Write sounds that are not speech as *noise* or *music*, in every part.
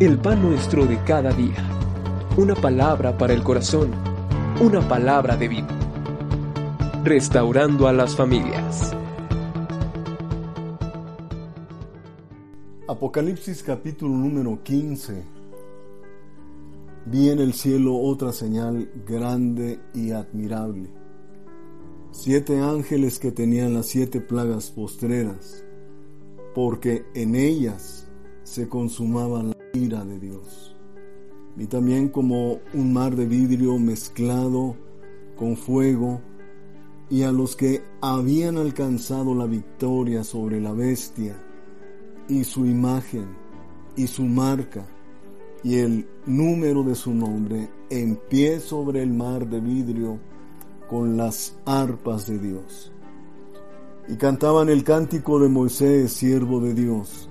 el pan nuestro de cada día. Una palabra para el corazón, una palabra de vida. Restaurando a las familias. Apocalipsis capítulo número 15. Vi en el cielo otra señal grande y admirable. Siete ángeles que tenían las siete plagas postreras, porque en ellas se consumaba la de Dios. Vi también como un mar de vidrio mezclado con fuego, y a los que habían alcanzado la victoria sobre la bestia, y su imagen, y su marca, y el número de su nombre, en pie sobre el mar de vidrio, con las arpas de Dios. Y cantaban el cántico de Moisés, siervo de Dios,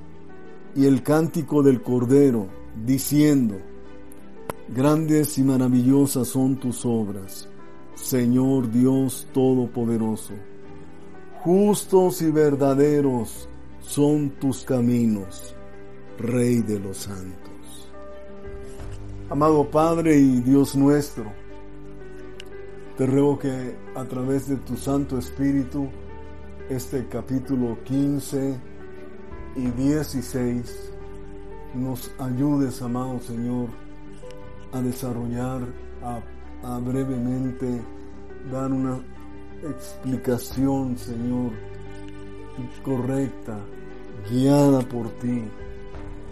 y el cántico del Cordero, diciendo, Grandes y maravillosas son tus obras, Señor Dios Todopoderoso. Justos y verdaderos son tus caminos, Rey de los santos. Amado Padre y Dios nuestro, te ruego que a través de tu Santo Espíritu, este capítulo 15 y 16, nos ayudes, amado Señor, a desarrollar, a, brevemente dar una explicación, Señor, correcta, guiada por ti,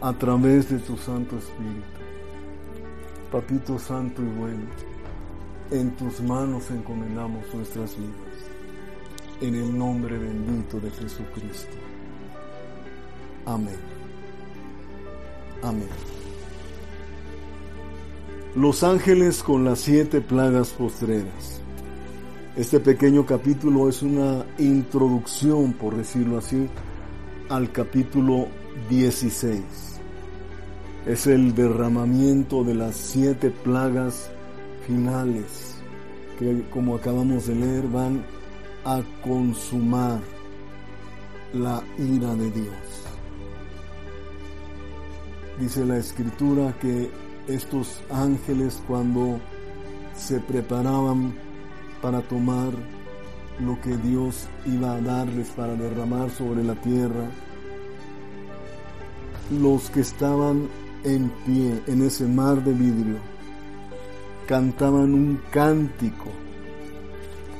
a través de tu Santo Espíritu. Papito Santo y bueno, en tus manos encomendamos nuestras vidas, en el nombre bendito de Jesucristo. Amén. Amén. Los ángeles con las siete plagas postreras. Este pequeño capítulo es una introducción, por decirlo así, al capítulo 16. Es el derramamiento de las siete plagas finales que, como acabamos de leer, van a consumar la ira de Dios. Dice la escritura que estos ángeles cuando se preparaban para tomar lo que Dios iba a darles para derramar sobre la tierra, los que estaban en pie en ese mar de vidrio cantaban un cántico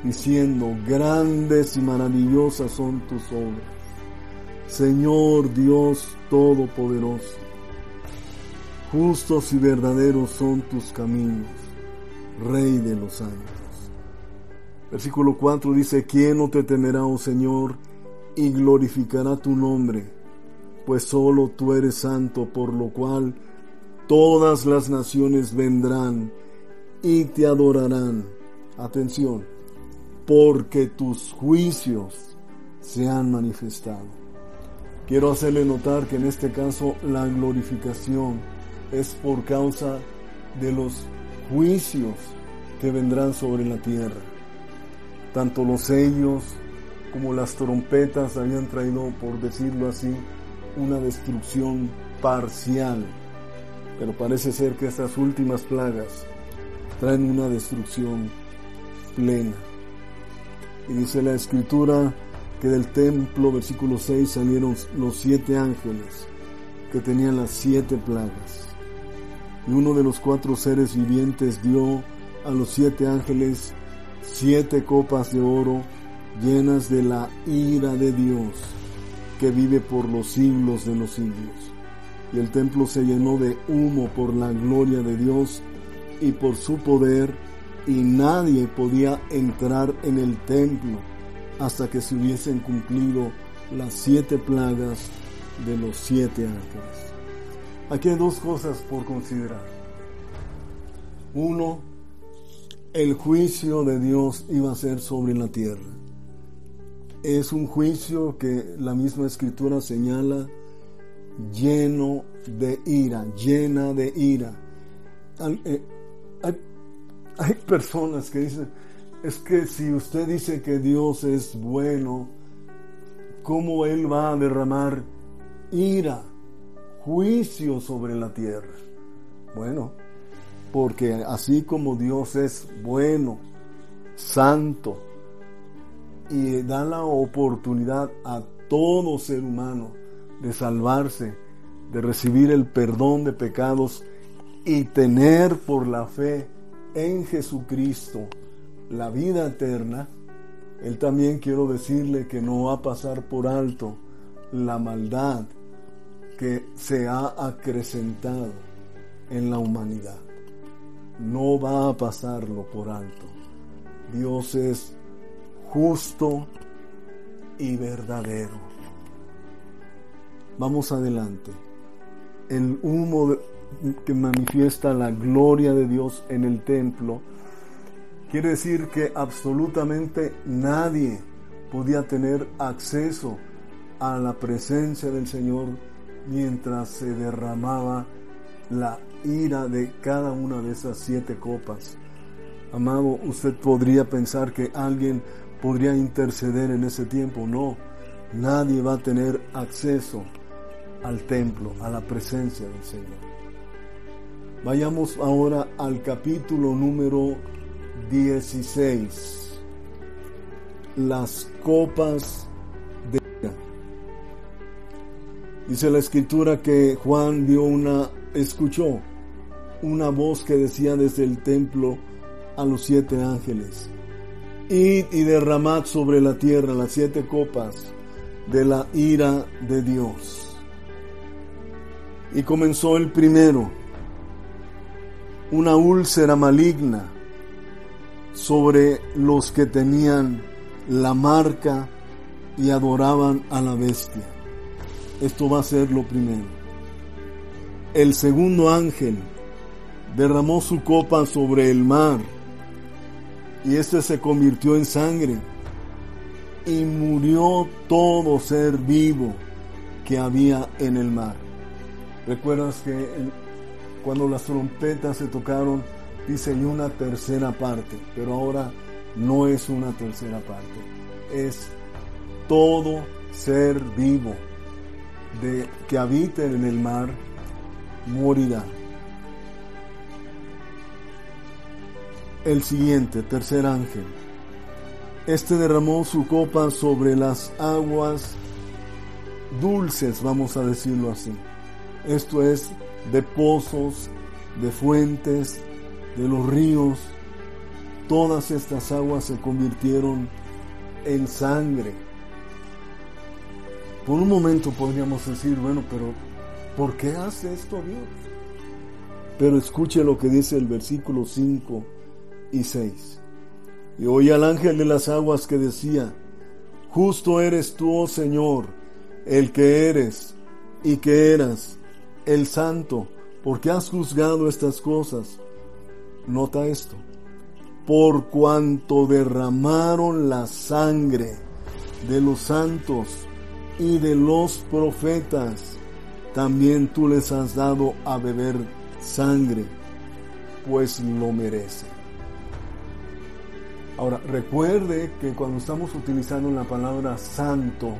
diciendo, grandes y maravillosas son tus obras, Señor Dios Todopoderoso Justos y verdaderos son tus caminos, Rey de los santos. Versículo 4 dice, ¿quién no te temerá, oh Señor, y glorificará tu nombre? Pues solo tú eres santo, por lo cual todas las naciones vendrán y te adorarán. Atención, porque tus juicios se han manifestado. Quiero hacerle notar que en este caso la glorificación es por causa de los juicios que vendrán sobre la tierra. Tanto los sellos como las trompetas habían traído, por decirlo así, una destrucción parcial. Pero parece ser que estas últimas plagas traen una destrucción plena. Y dice la escritura que del templo, versículo 6, salieron los siete ángeles que tenían las siete plagas y uno de los cuatro seres vivientes dio a los siete ángeles siete copas de oro llenas de la ira de Dios que vive por los siglos de los siglos. Y el templo se llenó de humo por la gloria de Dios y por su poder, y nadie podía entrar en el templo hasta que se hubiesen cumplido las siete plagas de los siete ángeles. Aquí hay dos cosas por considerar. Uno, el juicio de Dios iba a ser sobre la tierra. Es un juicio que la misma escritura señala lleno de ira, llena de ira. Eh, hay, hay personas que dicen, es que si usted dice que Dios es bueno, ¿cómo Él va a derramar ira? Juicio sobre la tierra. Bueno, porque así como Dios es bueno, santo, y da la oportunidad a todo ser humano de salvarse, de recibir el perdón de pecados y tener por la fe en Jesucristo la vida eterna, Él también quiero decirle que no va a pasar por alto la maldad que se ha acrecentado en la humanidad. No va a pasarlo por alto. Dios es justo y verdadero. Vamos adelante. El humo que manifiesta la gloria de Dios en el templo quiere decir que absolutamente nadie podía tener acceso a la presencia del Señor mientras se derramaba la ira de cada una de esas siete copas. Amado, usted podría pensar que alguien podría interceder en ese tiempo. No, nadie va a tener acceso al templo, a la presencia del Señor. Vayamos ahora al capítulo número 16. Las copas Dice la escritura que Juan vio una, escuchó una voz que decía desde el templo a los siete ángeles, id y derramad sobre la tierra las siete copas de la ira de Dios. Y comenzó el primero, una úlcera maligna sobre los que tenían la marca y adoraban a la bestia. Esto va a ser lo primero. El segundo ángel derramó su copa sobre el mar y este se convirtió en sangre y murió todo ser vivo que había en el mar. ¿Recuerdas que cuando las trompetas se tocaron, dice una tercera parte, pero ahora no es una tercera parte, es todo ser vivo de que habite en el mar morirá. El siguiente, tercer ángel. Este derramó su copa sobre las aguas dulces, vamos a decirlo así. Esto es de pozos, de fuentes, de los ríos. Todas estas aguas se convirtieron en sangre por un momento podríamos decir, bueno, pero ¿por qué hace esto Dios? Pero escuche lo que dice el versículo 5 y 6. Y oí al ángel de las aguas que decía, justo eres tú, oh Señor, el que eres y que eras, el santo, porque has juzgado estas cosas. Nota esto, por cuanto derramaron la sangre de los santos y de los profetas, también tú les has dado a beber sangre, pues lo merecen. Ahora, recuerde que cuando estamos utilizando la palabra santo,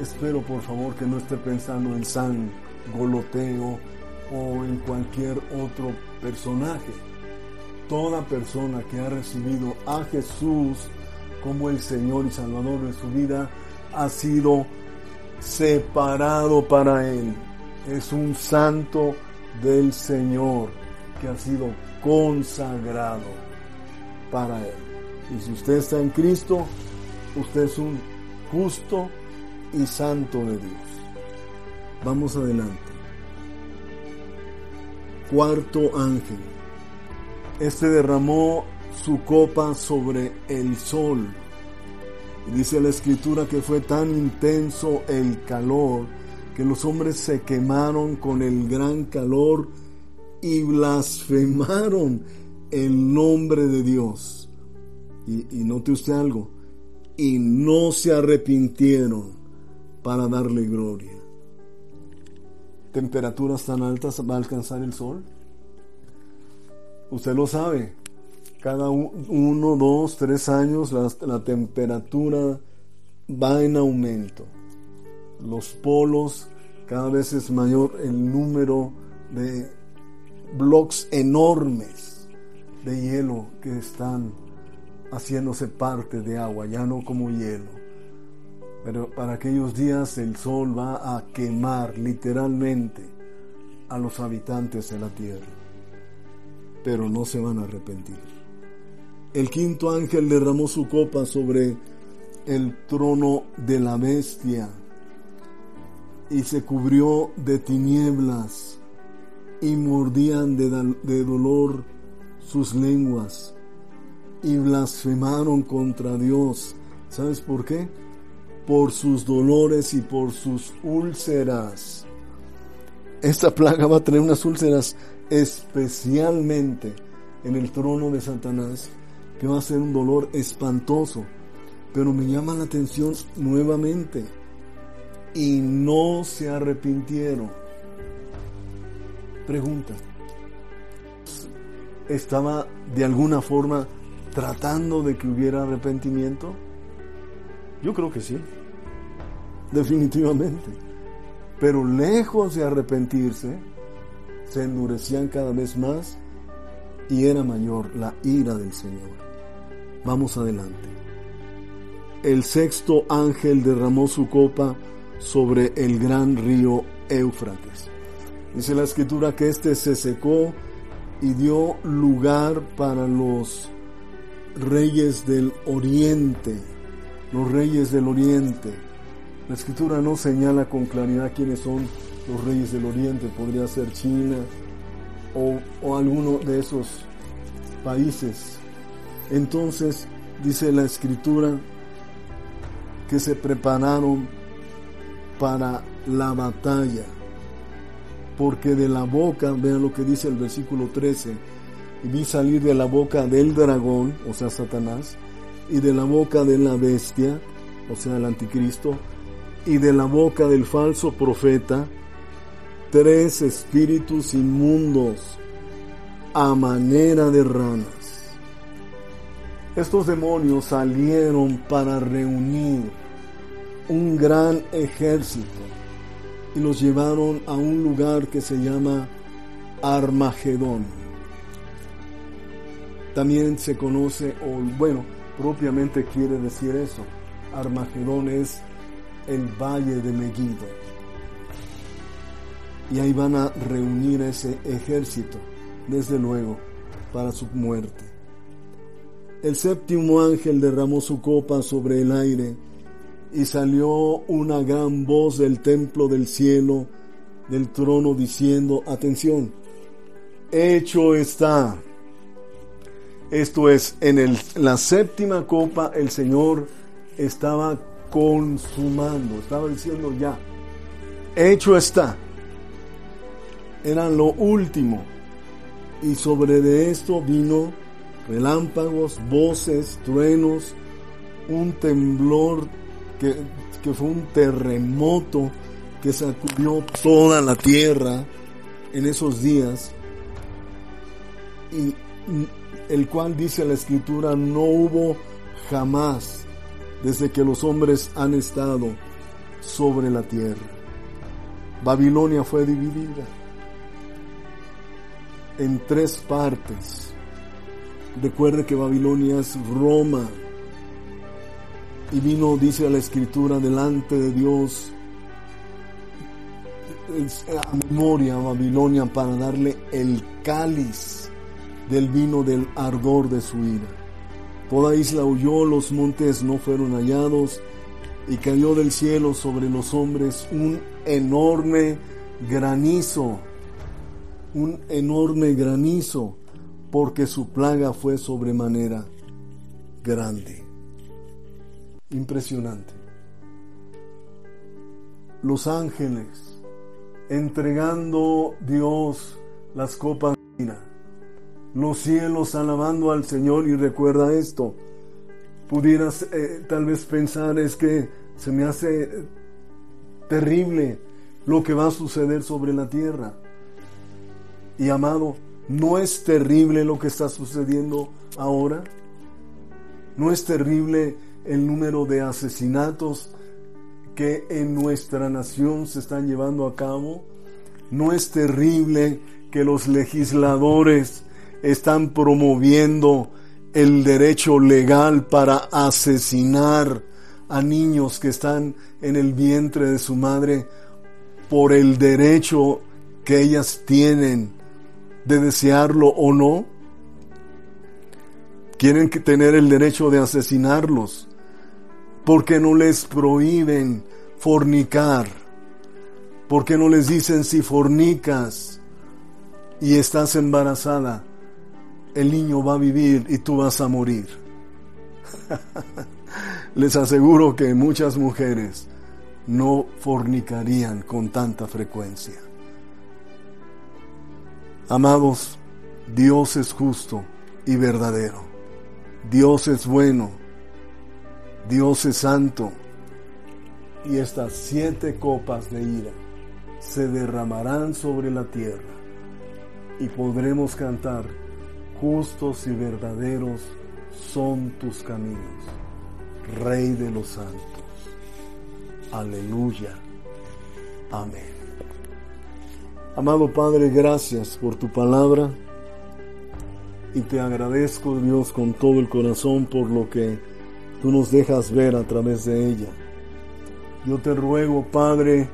espero por favor que no esté pensando en San Goloteo o en cualquier otro personaje. Toda persona que ha recibido a Jesús como el Señor y Salvador de su vida ha sido separado para Él. Es un santo del Señor que ha sido consagrado para Él. Y si usted está en Cristo, usted es un justo y santo de Dios. Vamos adelante. Cuarto ángel. Este derramó su copa sobre el sol dice la escritura que fue tan intenso el calor que los hombres se quemaron con el gran calor y blasfemaron el nombre de Dios. Y, y note usted algo, y no se arrepintieron para darle gloria. ¿Temperaturas tan altas va a alcanzar el sol? Usted lo sabe, cada uno, dos, tres años la, temperatura va en aumento. Los polos Cada vez es mayor el número de bloques enormes de hielo que están haciéndose parte de agua, ya no como hielo. Pero para aquellos días el sol va a quemar literalmente a los habitantes de la tierra. Pero no se van a arrepentir. El quinto ángel derramó su copa sobre el trono de la bestia y se cubrió de tinieblas y mordían de, dolor sus lenguas y blasfemaron contra Dios. ¿Sabes por qué? Por sus dolores y por sus úlceras. Esta plaga va a tener unas úlceras especialmente en el trono de Satanás, que va a ser un dolor espantoso. Pero me llama la atención nuevamente. Y no se arrepintieron. Pregunta. ¿Estaba de alguna forma tratando de que hubiera arrepentimiento? Yo creo que sí, definitivamente. Pero lejos de arrepentirse, se endurecían cada vez más y era mayor la ira del Señor. Vamos adelante. El sexto ángel derramó su copa sobre el gran río Éufrates. Dice la escritura que éste se secó y dio lugar para los reyes del oriente, los reyes del oriente. La escritura no señala con claridad quiénes son los reyes del oriente, podría ser China o, alguno de esos países. Entonces dice la escritura que se prepararon para la batalla, porque de la boca, vean lo que dice el versículo 13, y vi salir de la boca del dragón, o sea, Satanás, y de la boca de la bestia, o sea, el anticristo, y de la boca del falso profeta, tres espíritus inmundos a manera de ranas. Estos demonios salieron para reunir un gran ejército y los llevaron a un lugar que se llama Armagedón también se conoce, o bueno, propiamente quiere decir eso. Armagedón es el valle de Megiddo. Y ahí van a reunir ese ejército, desde luego, para su muerte. El séptimo ángel derramó su copa sobre el aire y salió una gran voz del templo del cielo, del trono, diciendo, atención, hecho está. Esto es, en el, la séptima copa el Señor estaba consumando, estaba diciendo ya, hecho está. Era lo último. Y sobre de esto vino relámpagos, voces, truenos, un temblor que, que fue un terremoto que sacudió toda la tierra en esos días. Y el cual dice la escritura, no hubo jamás desde que los hombres han estado sobre la tierra. Babilonia fue dividida en tres partes. Recuerde que Babilonia es Roma. Y vino, dice la escritura, delante de Dios a memoria a Babilonia para darle el cáliz del vino del ardor de su ira. Toda isla huyó, los montes no fueron hallados, y cayó del cielo sobre los hombres un enorme granizo, un enorme granizo, porque su plaga fue sobremanera grande. Impresionante. Los ángeles entregando Dios las copas los cielos alabando al Señor y recuerda esto. Pudieras eh, tal vez pensar es que se me hace terrible lo que va a suceder sobre la tierra. Y amado, ¿no es terrible lo que está sucediendo ahora? ¿No es terrible el número de asesinatos que en nuestra nación se están llevando a cabo? ¿No es terrible que los legisladores están promoviendo el derecho legal para asesinar a niños que están en el vientre de su madre por el derecho que ellas tienen de desearlo o no? Quieren tener el derecho de asesinarlos porque no les prohíben fornicar, porque no les dicen si fornicas y estás embarazada, el niño va a vivir y tú vas a morir. *laughs* les aseguro que muchas mujeres no fornicarían con tanta frecuencia. Amados, Dios es justo y verdadero. Dios es bueno. Dios es santo. Y estas siete copas de ira se derramarán sobre la tierra y podremos cantar, justos y verdaderos son tus caminos, Rey de los santos. Aleluya. Amén. Amado Padre, gracias por tu palabra y te agradezco Dios con todo el corazón por lo que tú nos dejas ver a través de ella. Yo te ruego, Padre,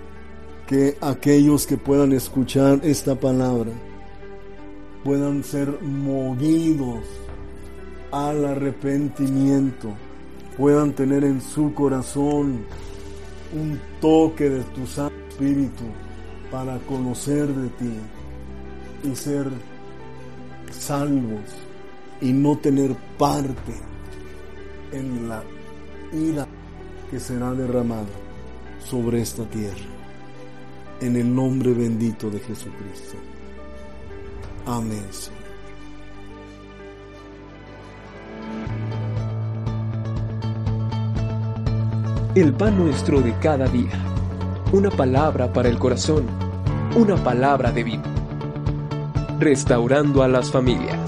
que aquellos que puedan escuchar esta palabra puedan ser movidos al arrepentimiento, puedan tener en su corazón un toque de tu Santo Espíritu para conocer de ti y ser salvos y no tener parte en la ira que será derramada sobre esta tierra. En el nombre bendito de Jesucristo. Amén. El pan nuestro de cada día. Una palabra para el corazón. Una palabra de vida. Restaurando a las familias.